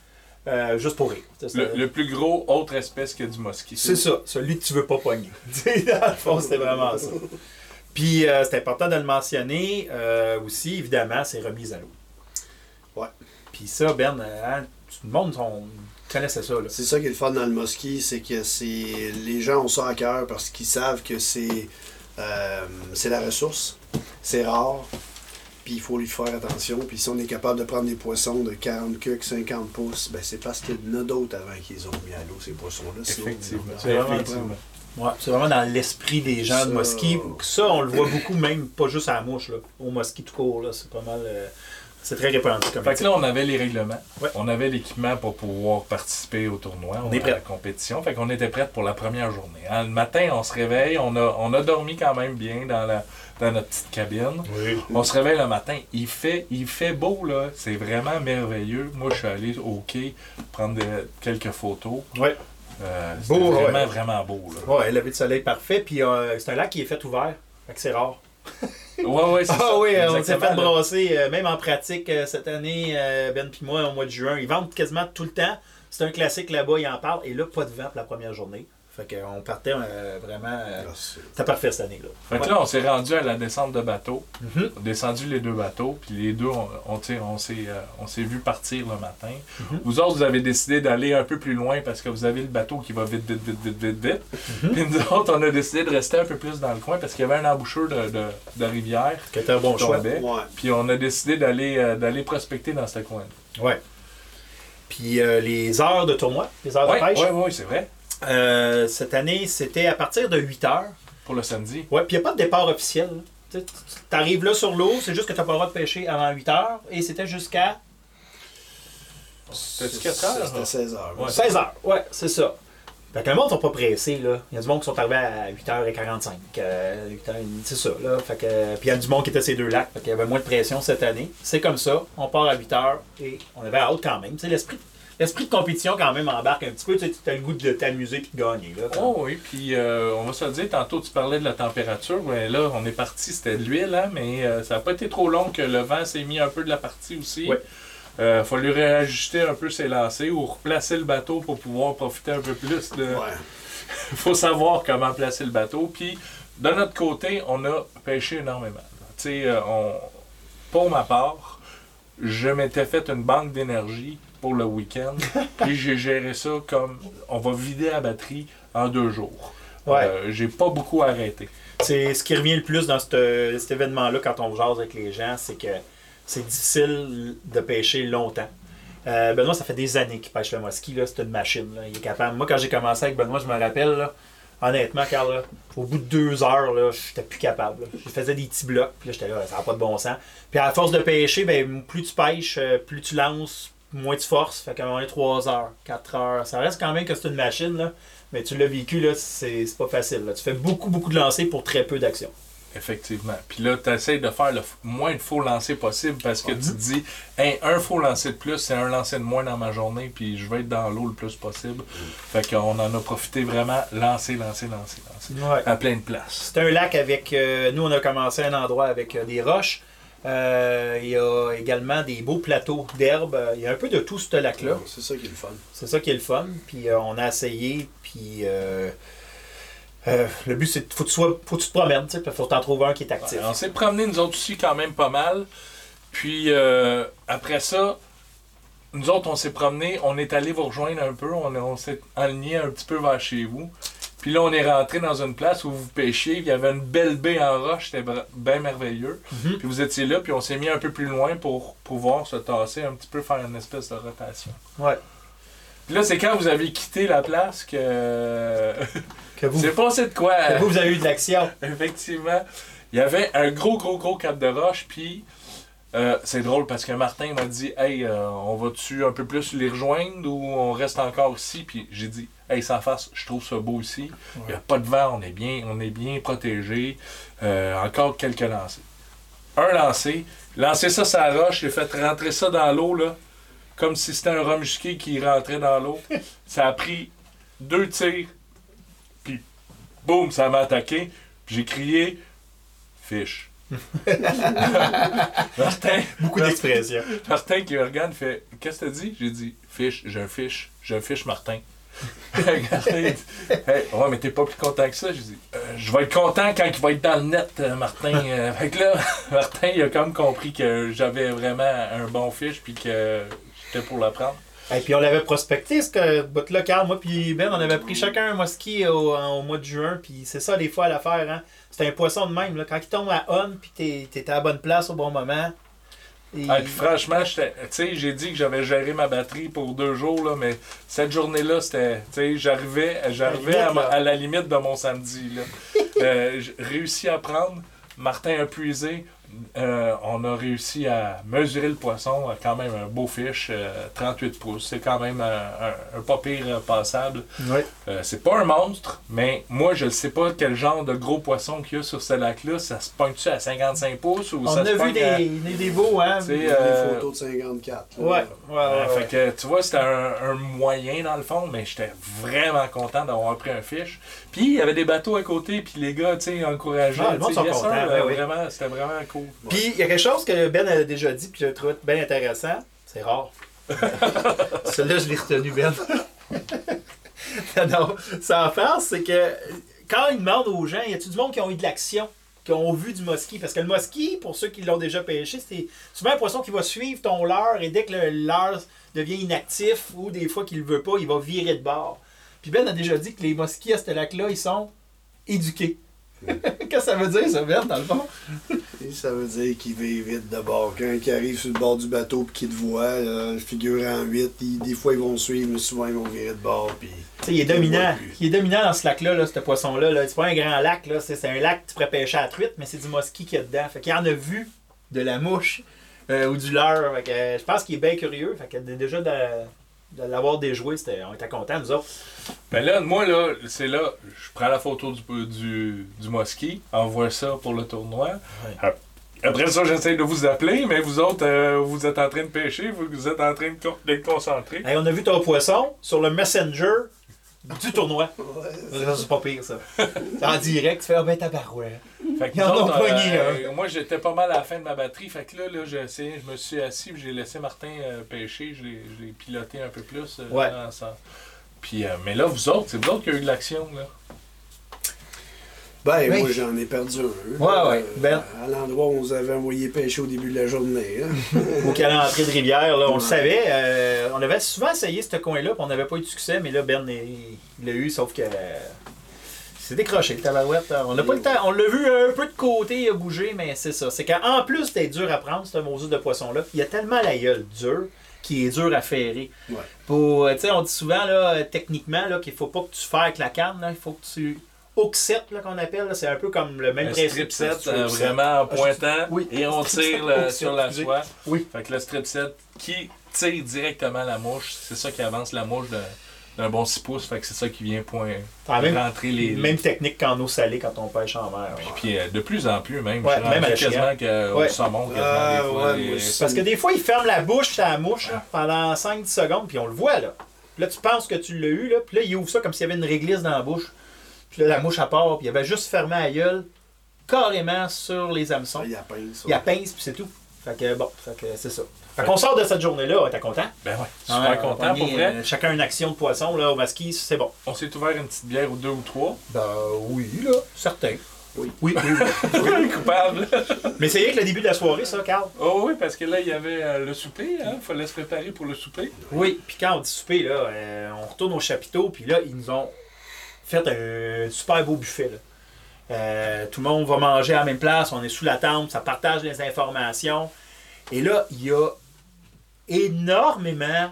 euh, juste pour rire. Le, le plus gros autre espèce que du mosquit. C'est ça, celui que tu veux pas pogner. Dans le fond, c'était vraiment ça. Puis euh, c'est important de le mentionner euh, aussi, évidemment, c'est remise à l'eau. Ouais. Puis ça, Ben, euh, hein, tout le monde on connaissait ça. Là. C'est ça qui est le fun dans le mosquit, c'est que c'est les gens ont ça à cœur parce qu'ils savent que c'est euh, c'est la ressource, c'est rare, puis il faut lui faire attention. Puis si on est capable de prendre des poissons de 40 cucs, 50 pouces, ben c'est parce qu'il y en a d'autres avant qu'ils ont mis à l'eau ces poissons-là. Sinon, Effectivement. on- C'est vraiment Effectivement. Ouais, c'est vraiment dans l'esprit des gens de Mosquée. Ça, on le voit beaucoup, même pas juste à la mouche, là. au Mosquée tout court. Là, c'est pas mal. euh, c'est très répandu comme Fait que là, on avait les règlements. Ouais. On avait l'équipement pour pouvoir participer au tournoi. On est à la compétition. Fait qu'on était prêts pour la première journée. Hein, le matin, on se réveille. On a, on a dormi quand même bien dans, la, dans notre petite cabine. Oui. On se réveille le matin. Il fait, il fait beau, là. C'est vraiment merveilleux. Moi, je suis allé au quai prendre quelques photos. Ouais. Euh, Beau, C'était ouais. vraiment, vraiment beau, là. Ouais, lever de soleil parfait. Puis euh, c'est un lac qui est fait ouvert. Fait que c'est rare. Ouais, ouais, c'est Ah ça. oui, on s'est fait là. brasser, euh, même en pratique euh, cette année, Ben puis moi, au mois de juin. Ils vendent quasiment tout le temps. C'est un classique là-bas, ils en parlent. Et là, pas de vent pour la première journée. Fait qu'on partait euh, vraiment. euh, Ah, c'est- C'était parfait cette année-là. Fait que Ouais. là, on s'est rendu à la descente de bateau. Mhm. On a descendu les deux bateaux, puis les deux, on, on, s'est euh, on s'est vu partir le matin. Mhm. Vous autres, vous avez décidé d'aller un peu plus loin parce que vous avez le bateau qui va vite, vite, vite, vite, vite, vite. Mhm. Puis nous autres, on a décidé de rester un peu plus dans le coin parce qu'il y avait un embouchure de, de, de rivière Qui était un bon choix. Ouais. Puis on a décidé d'aller euh, d'aller prospecter dans ce coin. Ouais. Puis euh, les heures de tournoi, les heures de pêche, oui, oui, c'est vrai. Euh, cette année, c'était à partir de 8 heures. Pour le samedi. Ouais, puis il n'y a pas de départ officiel. Tu arrives là sur l'eau, c'est juste que tu n'as pas le droit de pêcher avant 8 heures. Et c'était jusqu'à C'était-tu 4 heures? C'était 16 heures. Ouais. 16 heures. Ouais, c'est ça. Fait que le monde ne sont pas pressés, là. Il y a du monde qui sont arrivés à 8h45. euh, 8h30, c'est ça, là. Fait que, puis il y a du monde qui était à ces deux lacs. Fait qu'il y avait moins de pression cette année. C'est comme ça. On part à 8h et on avait hâte quand même. Tu sais, l'esprit, l'esprit de compétition quand même embarque un petit peu. Tu as le goût de t'amuser et de gagner, là. Oh oui, puis euh, on va se le dire, tantôt tu parlais de la température, là on est parti, c'était de l'huile, hein, mais euh, ça n'a pas été trop long que le vent s'est mis un peu de la partie aussi. Ouais. Euh, fallu réajuster un peu ses lancers ou replacer le bateau pour pouvoir profiter un peu plus de. Ouais. faut savoir comment placer le bateau. Puis de notre côté, on a pêché énormément. Tu sais, on... pour ma part, je m'étais fait une banque d'énergie pour le week-end. puis j'ai géré ça comme on va vider la batterie en deux jours. Ouais. Euh, j'ai pas beaucoup arrêté. C'est ce qui revient le plus dans cette- cet événement-là quand on jase avec les gens, c'est que c'est difficile de pêcher longtemps. Euh, Benoît, ça fait des années qu'il pêche le là, c'est une machine. là. Il est capable. Moi, quand j'ai commencé avec Benoît, je me rappelle, là, honnêtement, Carl, là, au bout de deux heures, là, j'étais plus capable. là. Je faisais des petits blocs, puis là, j'étais là, ça n'a pas de bon sens. Puis à force de pêcher, ben, plus tu pêches, euh, plus tu lances, moins tu forces. Fait qu'à un moment donné, 3 heures, 4 heures. Ça reste quand même que c'est une machine, là. Mais tu l'as vécu, là, c'est pas facile. là. Tu fais beaucoup, beaucoup de lancers pour très peu d'actions. Effectivement. Puis là, tu essaies de faire le moins de faux lancers possible parce que tu te dis, Hey, un faux lancer de plus, c'est un lancer de moins dans ma journée, puis je vais être dans l'eau le plus possible. Fait qu'on en a profité vraiment, lancer, lancer, lancer, lancer. Ouais. À plein de places. C'est un lac avec. euh, nous, on a commencé un endroit avec euh, des roches. Euh, il y a également des beaux plateaux d'herbe. Il y a un peu de tout ce lac-là. C'est ça qui est le fun. C'est ça qui est le fun. Puis euh, on a essayé. Puis euh, euh, le but, c'est faut que tu sois, faut que tu te promènes. Il faut t'en trouver un qui est actif. Ouais, on s'est promené nous autres aussi quand même pas mal. Puis euh, après ça, nous autres, on s'est promené, on est allé vous rejoindre un peu, on, on s'est aligné un petit peu vers chez vous. Puis là, on est rentré dans une place où vous pêchiez, il y avait une belle baie en roche, c'était bien merveilleux. Mhm. Puis vous étiez là, puis on s'est mis un peu plus loin pour pouvoir se tasser un petit peu, faire une espèce de rotation. Ouais. Puis là, c'est quand vous avez quitté la place que. Que vous, c'est passé de quoi? que vous, vous avez eu de l'action. Effectivement. Il y avait un gros, gros, gros cap de roche, puis euh, c'est drôle parce que Martin m'a dit Hey, euh, on va-tu un peu plus les rejoindre ou on reste encore ici? Puis j'ai dit Hey, sans face, je trouve ça beau ici. Il n'y a pas de vent, on est bien, on est bien protégé. Euh, encore quelques lancers. Un lancé, lancer ça la roche, j'ai fait rentrer ça dans l'eau, là, comme si c'était un rhum qui rentrait dans l'eau. ça a pris deux tirs, puis boum, ça m'a attaqué. Puis j'ai crié Fiche. Martin, Beaucoup d'expression. Martin qui me regarde fait Qu'est-ce que t'as dit? J'ai dit Fiche, j'ai un fiche, j'ai un fiche Martin. Martin, dit, Hey, ouais, mais t'es pas plus content que ça. J'ai dit Euh, Je vais être content quand il va être dans le net, euh, Martin. Euh, fait que là, Martin, il a comme compris que j'avais vraiment un bon fiche puis que j'étais pour le prendre. Et puis on l'avait prospecté, ce que bout-là, Carl, moi puis Ben, on avait pris chacun un musky au, au mois de juin, puis c'est ça des fois l'affaire, hein. C'est un poisson de même, là. Quand il tombe à on, puis t'es, t'es à la bonne place au bon moment. et- Ah, franchement, j'étais- tu sais, j'ai dit que j'avais géré ma batterie pour deux jours, là, mais cette journée-là, c'était. Tu sais, j'arrivais, j'arrivais à, là. la limite de mon samedi. Là. Euh, j'ai réussi à prendre. Martin a puisé. Euh, on a réussi à mesurer le poisson. euh, Quand même un beau euh, 38 pouces. C'est quand même un, un- un pas pire euh, passable. Euh, c'est pas un monstre, mais moi, je ne sais pas quel genre de gros poisson qu'il y a sur ce lac-là. Ça se pointe-tu à 55 pouces ou On ça a se vu des, à- des, des beaux, hein? C'est, Il y Ouais, a euh, des photos de 54. là. ouais, ouais. Ouais, ouais. fait que, tu vois, c'était un, un moyen dans le fond, mais j'étais vraiment content d'avoir pris un fiche. Puis il y avait des bateaux à côté, puis les gars, tu sais, encourageaient. Ah, le monde sont yes, contents, ben oui. vraiment, C'était vraiment cool. Puis il y a quelque chose que Ben a déjà dit, puis je trouve bien intéressant. C'est rare. Celui-là, je l'ai retenu, Ben. non, sans farce, c'est que quand ils demandent aux gens, y a-tu du monde qui ont eu de l'action, qui ont vu du mosquit? Parce que le mosquit, pour ceux qui l'ont déjà pêché, c'est souvent un poisson qui va suivre ton leurre et dès que le leurre devient inactif ou des fois qu'il ne veut pas, il va virer de bord. Puis Ben a déjà dit que les mosquits à ce lac-là, ils sont éduqués. Qu'est-ce que ça veut dire, ça, Ben, dans le fond? Et ça veut dire qu'il va vite de bord. Quand il arrive sur le bord du bateau et qu'il te voit, là, figure en 8, il- des fois ils vont suivre, mais souvent ils vont virer de bord. Puis... Tu sais, il est dominant. Il est dominant dans ce lac-là, là, ce poisson-là. Là. C'est pas un grand lac, là. C'est, un lac que tu pourrais pêcher à la truite, mais c'est du mosquit qu'il y a dedans. Fait qu'il en a vu de la mouche euh, ou du leurre. Fait que, euh, je pense qu'il est bien curieux. Fait que déjà de, de l'avoir déjoué, c'était, on était contents, nous autres. Ben là, moi, là, c'est là, je prends la photo du, du, du mosquit, envoie ça pour le tournoi. Ap- Après ça, j'essaie de vous appeler, mais vous autres, euh, vous êtes en train de pêcher, vous, vous êtes en train de con- d'être concentrés. Hey, on a vu ton poisson sur le Messenger du tournoi. Ouais, c'est pas pire, ça. En direct, tu fais, ah ben tabarouette. Fait que Ils en ont pogné, euh, Moi, j'étais pas mal à la fin de ma batterie. Fait que là, là j'ai essayé, je me suis assis, j'ai laissé Martin euh, pêcher. Je l'ai piloté un peu plus. euh, Ouais. Puis, euh, mais là, vous autres, c'est vous autres qui avez eu de l'action. là. Ben, Oui. moi j'en ai perdu un. Ouais, ouais. Euh, Ben. À l'endroit où on nous avait envoyé pêcher au début de la journée. hein. Au calendrier de rivière, là, on le savait. euh, on avait souvent essayé ce coin-là, puis on n'avait pas eu de succès, mais là, Ben, il l'a eu, sauf que. euh, c'est décroché, le tabarouette. On n'a pas le temps. On l'a vu un peu de côté, il a bougé, mais c'est ça. C'est qu'en plus d'être dur à prendre, ce Moses de poisson-là, il y a tellement la gueule dure qui est dur à ferrer. Ouais. Pour, tu sais, on dit souvent, là, techniquement, là, qu'il faut pas que tu fasses avec la canne, là, il faut que tu hook set, là, qu'on appelle. C'est un peu comme le même Un principe. strip set, strip euh, set. vraiment en pointant, oui. et on tire sur la soie. Oui. Fait que le strip set qui tire directement la mouche, c'est ça qui avance la mouche de- d'un bon 6 pouces. Fait que c'est ça qui vient point, Ah, même- rentrer les. Même technique qu'en eau salée quand on pêche en mer. Puis, puis, euh, de plus en plus, même. Ouais, même à quasiment qu'au Ouais. saumon, quasiment Ah, des fois. Parce que des fois, il ferme la bouche sur la mouche là, pendant 5-10 secondes, puis on le voit là. Puis là, tu penses que tu l'as eu, là, puis là, il ouvre ça comme s'il y avait une réglisse dans la bouche. Puis là, la mouche à part, puis il avait juste fermé la gueule carrément sur les hameçons. Il y a pince. Il y a pince, puis c'est tout. Fait que bon, fait que c'est ça. Fait qu'on sort de cette journée-là, t'es content? Ben ouais, super content pour vrai. euh, chacun une action de poisson là, au masquis, c'est bon. On s'est ouvert une petite bière ou deux ou trois. Ben oui, là, certain. Oui. Oui, oui, oui. Coupable. Mais c'est rien que le début de la soirée, ça, Carl. Oh oui, parce que là, il y avait euh, le souper. Il fallait se préparer pour le souper. Oui, puis quand on dit souper, là, euh, on retourne au chapiteau, puis là, ils nous ont fait un super beau buffet. là. Euh, tout le monde va manger à la même place, on est sous la tente, ça partage les informations. Et là, il y a énormément,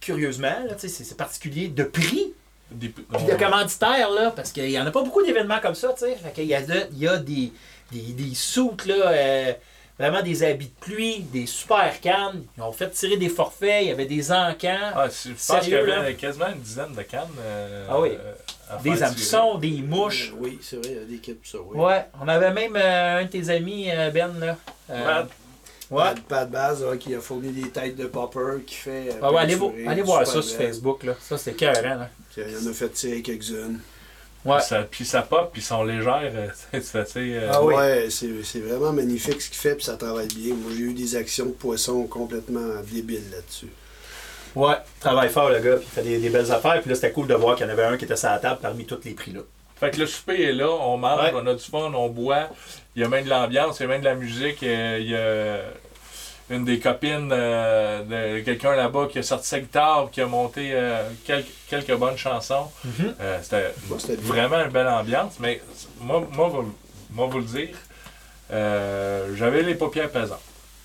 curieusement, c'est particulier, de prix Des- puis de commanditaires, là, parce qu'il n'y en a pas beaucoup d'événements comme ça. Fait qu'il y a, de- il y a des, des, des soutes, là, euh, vraiment des habits de pluie, des super cannes. Ils ont fait tirer des forfaits, il y avait des encans, Ah, c'est- je pense qu'il y Sérieux, avait là? quasiment une dizaine de cannes. euh, Ah oui. euh, des hameçons, des mouches. Oui, c'est vrai, il y a des kits pour ça. Oui. Ouais, on avait même euh, un de tes amis, euh, Ben, là. Euh, Brad. ouais. Pat, Pat Baz qui a fourni des têtes de popper qui fait. euh, Ah ouais, allez, vo- allez voir ça sur. Facebook, là. Ça, c'est écœurant, là. Il en a fait tirer quelques-unes. Ouais. Puis, ça, puis ça pop, puis ils sont légères. euh, euh, Ah oui. Ouais, c'est c'est vraiment magnifique ce qu'il fait, puis ça travaille bien. Moi, j'ai eu des actions de poissons complètement débiles là-dessus. Ouais, travaille fort, le gars, puis il fait des, des belles affaires. Puis là, c'était cool de voir qu'il y en avait un qui était sur la table parmi tous les prix, là. Fait que le souper est là, on mange, Ouais. on a du fun, on boit. Il y a même de l'ambiance, il y a même de la musique. euh, Il y a une des copines euh, de quelqu'un là-bas qui a sorti sa guitare, qui a monté euh, quelques, quelques bonnes chansons. Euh, C'était vraiment une belle ambiance, mais moi, moi, vous, moi vous le dire, euh, j'avais les paupières pesantes.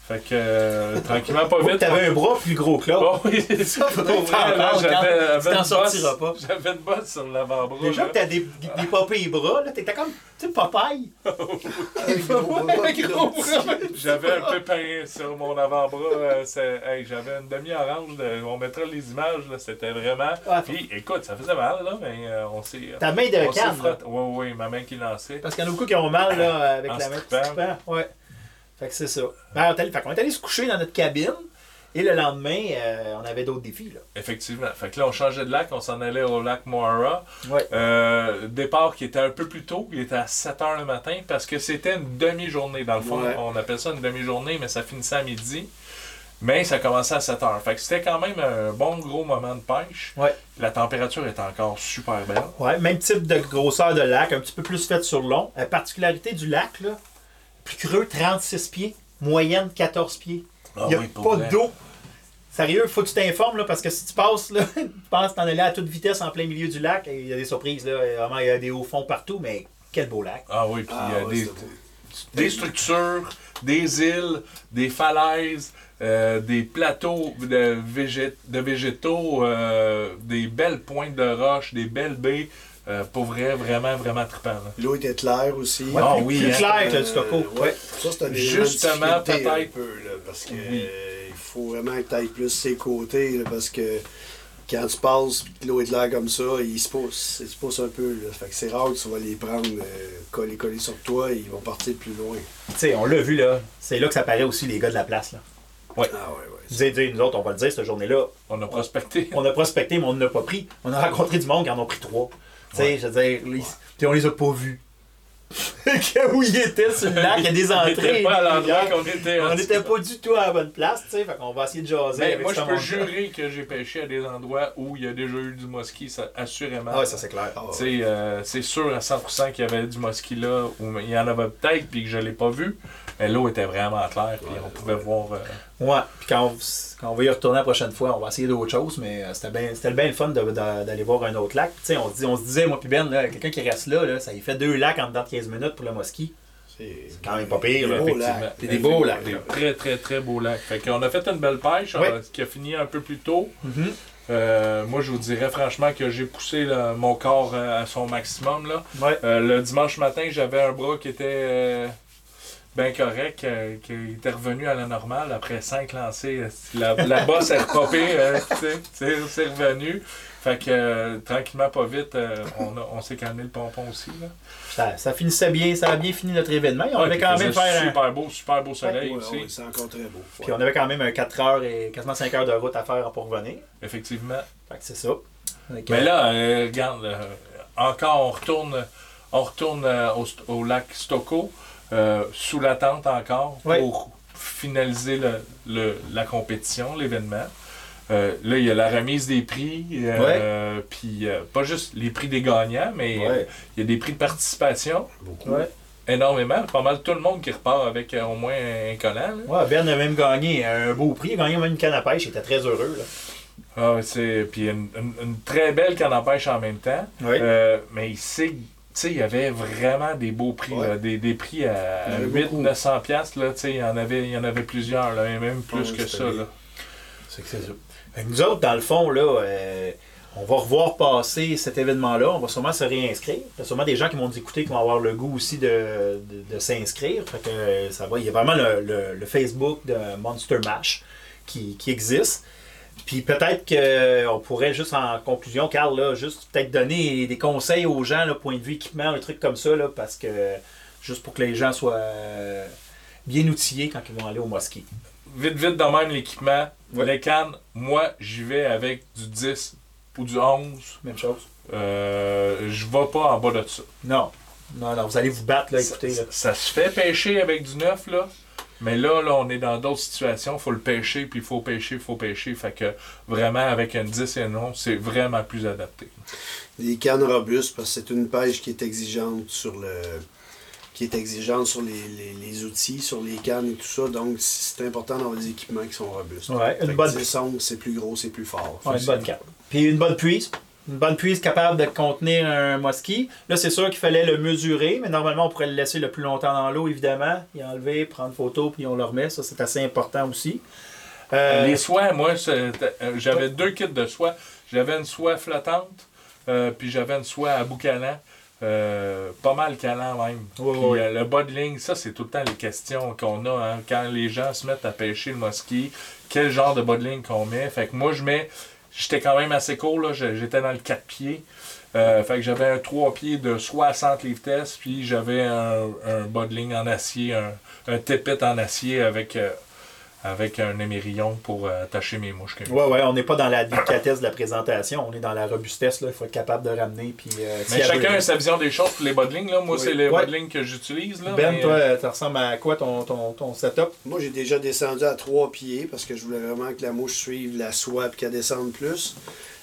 Fait que euh, tranquillement, pas vite. T'avais un bras plus gros que l'autre. Oh oui, c'est ça. J'avais une sortiras bosse- pas. J'avais une bosse sur l'avant-bras. Déjà que t'as des, des papilles bras, là, t'étais comme, tu sais. J'avais un pépin sur mon avant-bras. euh, c'est- hey, J'avais une demi-orange. de- On mettra les images. là, C'était vraiment. Ah, Puis écoute, ça faisait mal, là, mais euh, on s'est. Ta main on de s'est canne. Oui, oui, ma main qui lançait. Parce qu'il y en a beaucoup qui ont mal là, avec En la main. strippant. Ouais. Fait que c'est ça. Ben, on, est allé, fait qu'on est allé se coucher dans notre cabine. Et le lendemain, euh, on avait d'autres défis. Là. Effectivement. Fait que là, on changeait de lac. On s'en allait au lac Moira. Ouais. Euh, départ qui était un peu plus tôt. Il était à 7 h le matin parce que c'était une demi-journée. Dans le fond, Ouais. on appelle ça une demi-journée, mais ça finissait à midi. Mais ça commençait à 7 heures. Fait que c'était quand même un bon gros moment de pêche. Ouais. La température est encore super belle. Ouais, même type de grosseur de lac, un petit peu plus fait sur long. La particularité du lac, là, plus creux, 36 pieds, moyenne 14 pieds. Ah Il n'y a oui, pas d'eau. Sérieux, faut que tu t'informes, là, parce que si tu passes, là, tu penses t'en aller à toute vitesse en plein milieu du lac, et il y a des surprises, là. Vraiment, il y a des hauts fonds partout, mais quel beau lac. Ah oui, puis Ah il y a ouais, des, structures, des îles, des falaises, euh, des plateaux de, végé- de végétaux, euh, des belles pointes de roches, des belles baies. Euh, pour vrai, vraiment, vraiment trippant. là. L'eau était claire aussi. Ouais, Ah plus, oui, plus hein. clair que Euh, le Stoco. ouais. Ça, c'est un Justement, peut-être. un peu, là, parce que Oui. euh, il faut vraiment que tu ailles plus ses côtés, là, parce que quand tu passes et que l'eau est claire comme ça, il se pousse, il se pousse un peu. Là. Fait que c'est rare que tu vas les prendre euh, collés, collés sur toi et ils vont partir plus loin. Tu sais, on l'a vu, là. C'est là que ça paraît aussi, les gars de la place, là. Ah ouais, ouais. Vous avez dit, nous autres, on va le dire, cette journée-là, On a prospecté. on a prospecté, mais on n'a pas pris. On a rencontré du monde qui en ont pris trois. Tu sais, je veux dire, les- tu sais, on les a pas vus. Où ils étaient sur le lac, il y a des On entrées. n'était pas à l'endroit qu'on était. On n'était pas du tout à la bonne place, tu sais, fait qu'on va essayer de jaser. Mais avec moi, je peux jurer que j'ai pêché à des endroits où il y a déjà eu du mosquit, ça, assurément. Ah ouais, ça c'est clair. Ah ouais. Euh, c'est sûr à 100% qu'il y avait du mosquit là, ou il y en avait peut-être, puis que je l'ai pas vu. Mais l'eau était vraiment claire, puis Ouais, on pouvait voir. euh, Ouais, puis quand on, quand on va y retourner la prochaine fois, on va essayer d'autres choses, mais euh, c'était bien c'était bien le fun de- de- d'aller voir un autre lac. Tu sais, on, se dit- on se disait, moi puis Ben, là, quelqu'un qui reste là, là, ça y fait deux lacs en dedans de 15 minutes pour le mosquit. C'est quand même pas pire, Des là, beaux effectivement. lacs. Puis des beaux lacs, Des là. très, très, très beaux lacs. Fait qu'on a fait une belle pêche, euh, qui a fini un peu plus tôt. Mhm. Euh, moi, je vous dirais franchement que j'ai poussé là, mon corps euh, à son maximum. Là. Ouais. Euh, le dimanche matin, j'avais un bras qui était euh, bien correct, euh, qui était revenu à la normale après cinq lancers. La, la bosse est repopée, euh, sais, c'est revenu. Fait que euh, tranquillement, pas vite, euh, on, s'est calmé le pompon aussi. Là. Ça, ça finissait bien, ça a bien fini notre événement. Et on Ouais, avait quand même faire un- super beau, super beau soleil Ouais, aussi. ouais, c'est encore très beau. Puis on avait quand même un 4 heures et quasiment 5 heures de route à faire pour revenir. Effectivement. Fait que c'est ça. Mais là, euh, regarde, euh, encore on retourne, on retourne euh, au lac Stocco, euh, sous la tente encore, pour finaliser le- le- la compétition, l'événement. Euh, là, il y a la remise des prix, euh, puis euh, pas juste les prix des gagnants, mais euh, Ouais. il y a des prix de participation, Beaucoup. Ouais. énormément. Pas mal tout le monde qui repart avec euh, au moins un collant. là. Ouais, Ben a même gagné un beau prix. Il a gagné même une canne à pêche. Il était très heureux. Là. Ah, puis une, une- une très belle canne à pêche en même temps. Oui. Euh, mais ici, tu sais, il y avait vraiment des beaux prix, Ouais. là, des, des prix à Il y en avait 8 beaucoup. 900 pièces là, tu sais, il y en avait il y en avait plusieurs là, et même plus Ah oui, que ça là. C'est que c'est ça. Fait que nous autres, dans le fond, là, euh, on va revoir passer cet événement-là. On va sûrement se réinscrire. Il y a sûrement des gens qui vont nous écouter qui vont avoir le goût aussi de, de- de s'inscrire. Fait que euh, ça va. Il y a vraiment le, le- le Facebook de Monster Mash qui, qui existe. Puis peut-être qu'on pourrait juste en conclusion, Carl, là, juste peut-être donner des conseils aux gens, là, point de vue équipement, des trucs comme ça, là, parce que juste pour que les gens soient euh, bien outillés quand ils vont aller au mosquée. Vite vite dans même l'équipement, Ouais. les cannes, moi j'y vais avec du 10 ou du 11. Même chose. Euh, je vais pas en bas de ça. Non. Non, non, vous allez vous battre, là, ça, écoutez. Là. ça se fait pêcher avec du neuf là. Mais là, là, on est dans d'autres situations. Il faut le pêcher, puis il faut pêcher, il faut pêcher. Fait que vraiment, avec un 10 et un 11, c'est vraiment plus adapté. Des cannes robustes, parce que c'est une pêche qui est exigeante sur le qui est exigeante sur les, les- les outils, sur les cannes et tout ça. Donc, c'est important d'avoir des équipements qui sont robustes. Ouais, une bonne- 10 onces, c'est plus gros, c'est plus fort. Ouais, une bonne carte. Puis une bonne puise. Une bonne puise capable de contenir un mosquit. Là, c'est sûr qu'il fallait le mesurer, mais normalement, on pourrait le laisser le plus longtemps dans l'eau, évidemment. Y enlever, prendre photo, puis on le remet. Ça, c'est assez important aussi. Euh, Les soies, moi, euh, j'avais deux kits de soie. J'avais une soie flottante, euh, puis j'avais une soie à bout calant. Euh, pas mal calant même. Puis, euh, le bas de ligne, ça, c'est tout le temps les questions qu'on a hein, quand les gens se mettent à pêcher le mosquit. Quel genre de bas de ligne qu'on met. Fait que moi, je mets. J'étais quand même assez court, là. J'étais dans le 4 pieds. Euh, fait que j'avais un 3 pieds de 60 livres test, puis j'avais un, un bas de ligne en acier, un, un en acier avec euh, avec un émerillon pour euh, attacher mes mouches. que- Ouais, ouais, on n'est pas dans la délicatesse de la présentation, on est dans la robustesse. là. Il faut être capable de ramener. Puis, euh, Mais chacun a sa vision des choses pour les bodlings. Là. Moi, Oui. c'est les Ouais. bodlings que j'utilise. là, Ben, mais, toi, euh, ça ressemble à quoi ton, ton, ton setup? Moi, j'ai déjà descendu à trois pieds parce que je voulais vraiment que la mouche suive la soie et qu'elle descende plus.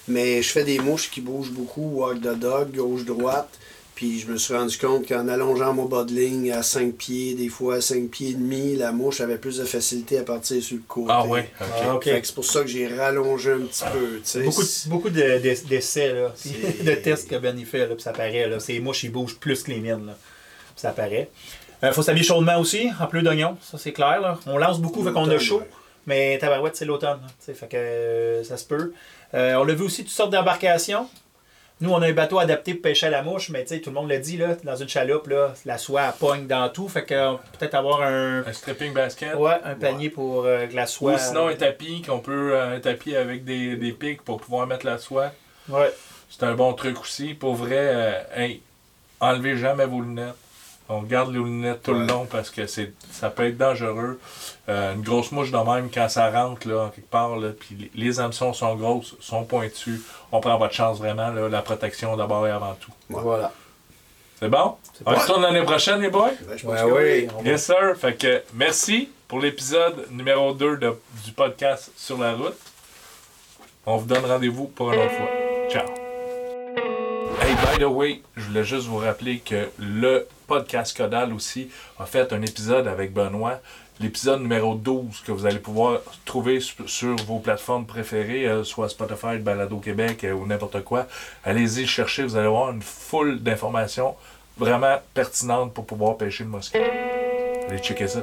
Mais je fais des mouches qui bougent beaucoup, walk the dog, gauche-droite. Puis je me suis rendu compte qu'en allongeant mon bas de ligne à 5 pieds, des fois à 5 pieds et demi, la mouche avait plus de facilité à partir sur le côté. Ah ouais, ok. Ah, ok. Fait que c'est pour ça que j'ai rallongé un petit peu. tu sais. Beaucoup, de- beaucoup de- de- d'essais, de tests que Ben il fait, là, puis ça paraît. Là, ces mouches, ils bougent plus que les miennes. Là, puis ça paraît. Il faut s'habiller chaudement aussi, en plus d'oignons, ça c'est clair. Là. On lance beaucoup, fait qu'on a chaud. ouais. Mais tabarouette, c'est l'automne. là, tu sais, Fait que euh, ça se peut. Euh, on a vu aussi toutes sortes d'embarcations. Nous, on a un bateau adapté pour pêcher à la mouche, mais tu sais, tout le monde l'a dit, là, dans une chaloupe, là, la soie elle pogne dans tout. Fait que peut-être avoir un, Un stripping basket. ouais, un panier pour euh, que la soie. Ou sinon un tapis qu'on peut euh, un tapis avec des, des pics pour pouvoir mettre la soie. Ouais. C'est un bon truc aussi. Pour vrai, euh, hey, enlevez jamais vos lunettes. On garde les lunettes tout le long parce que c'est ça peut être dangereux. Euh, une grosse mouche de même, quand ça rentre là, quelque part, là, puis les, hameçons sont grosses, sont pointus, on prend votre chance vraiment, là, la protection d'abord et avant tout. Ouais. Voilà. C'est bon? On bon. retourne l'année prochaine, les boys? Ouais, je pense Ouais, que ouais. oui. on va- Yes, sir. Fait que merci pour l'épisode numéro 2 de- du podcast Sur la route. On vous donne rendez-vous pour une autre fois. Ciao. By the je voulais juste vous rappeler que le podcast Codal aussi a fait un épisode avec Benoît. L'épisode numéro 12 que vous allez pouvoir trouver sur, vos plateformes préférées, euh, soit Spotify, Balado Québec euh, ou n'importe quoi. Allez-y chercher, vous allez avoir une foule d'informations vraiment pertinentes pour pouvoir pêcher le mosquito. Allez checker ça.